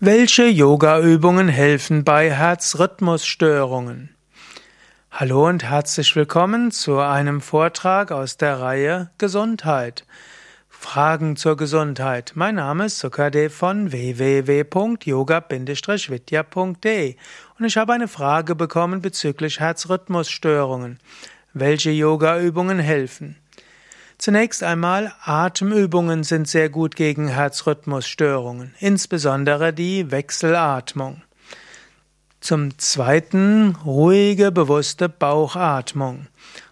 Welche Yogaübungen helfen bei Herzrhythmusstörungen? Hallo und herzlich willkommen zu einem Vortrag aus der Reihe Gesundheit. Fragen zur Gesundheit. Mein Name ist Sukade von www.yoga-vidya.de und ich habe eine Frage bekommen bezüglich Herzrhythmusstörungen. Welche Yogaübungen helfen? Zunächst einmal, Atemübungen sind sehr gut gegen Herzrhythmusstörungen, insbesondere die Wechselatmung. Zum Zweiten, ruhige, bewusste Bauchatmung.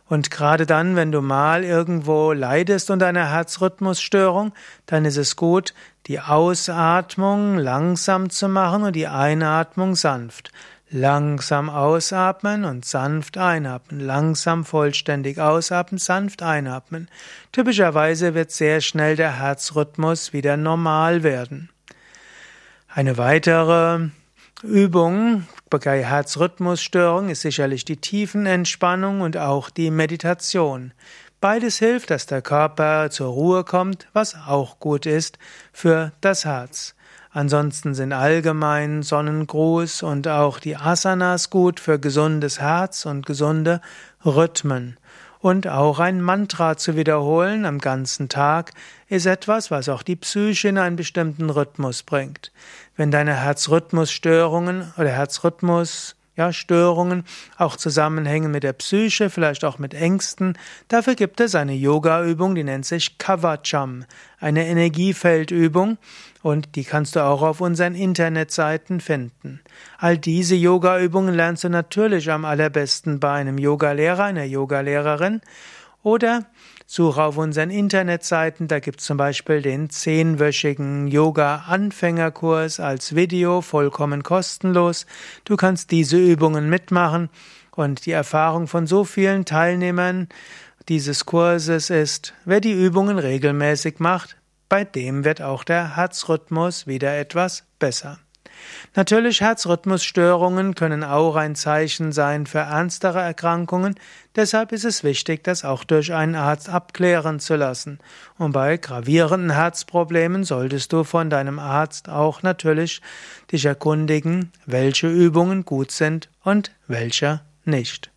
Und gerade dann, wenn du mal irgendwo leidest unter einer Herzrhythmusstörung, dann ist es gut, die Ausatmung langsam zu machen und die Einatmung sanft. Langsam ausatmen und sanft einatmen. Langsam vollständig ausatmen, sanft einatmen. Typischerweise wird sehr schnell der Herzrhythmus wieder normal werden. Eine weitere Übung bei Herzrhythmusstörung ist sicherlich die Tiefenentspannung und auch die Meditation. Beides hilft, dass der Körper zur Ruhe kommt, was auch gut ist für das Herz. Ansonsten sind allgemein Sonnengruß und auch die Asanas gut für gesundes Herz und gesunde Rhythmen. Und auch ein Mantra zu wiederholen am ganzen Tag ist etwas, was auch die Psyche in einen bestimmten Rhythmus bringt. Wenn deine Herzrhythmusstörungen oder Herzrhythmus ja, Störungen auch zusammenhängen mit der Psyche, vielleicht auch mit Ängsten. Dafür gibt es eine Yoga-Übung, die nennt sich Kavacham, eine Energiefeldübung und die kannst du auch auf unseren Internetseiten finden. All diese Yoga-Übungen lernst du natürlich am allerbesten bei einem Yogalehrer, einer Yogalehrerin oder Suche auf unseren Internetseiten, da gibt es zum Beispiel den zehnwöchigen Yoga-Anfängerkurs als Video, vollkommen kostenlos. Du kannst diese Übungen mitmachen und die Erfahrung von so vielen Teilnehmern dieses Kurses ist, wer die Übungen regelmäßig macht, bei dem wird auch der Herzrhythmus wieder etwas besser. Natürlich Herzrhythmusstörungen können auch ein Zeichen sein für ernstere Erkrankungen, deshalb ist es wichtig, das auch durch einen Arzt abklären zu lassen. Und bei gravierenden Herzproblemen solltest du von deinem Arzt auch natürlich dich erkundigen, welche Übungen gut sind und welche nicht.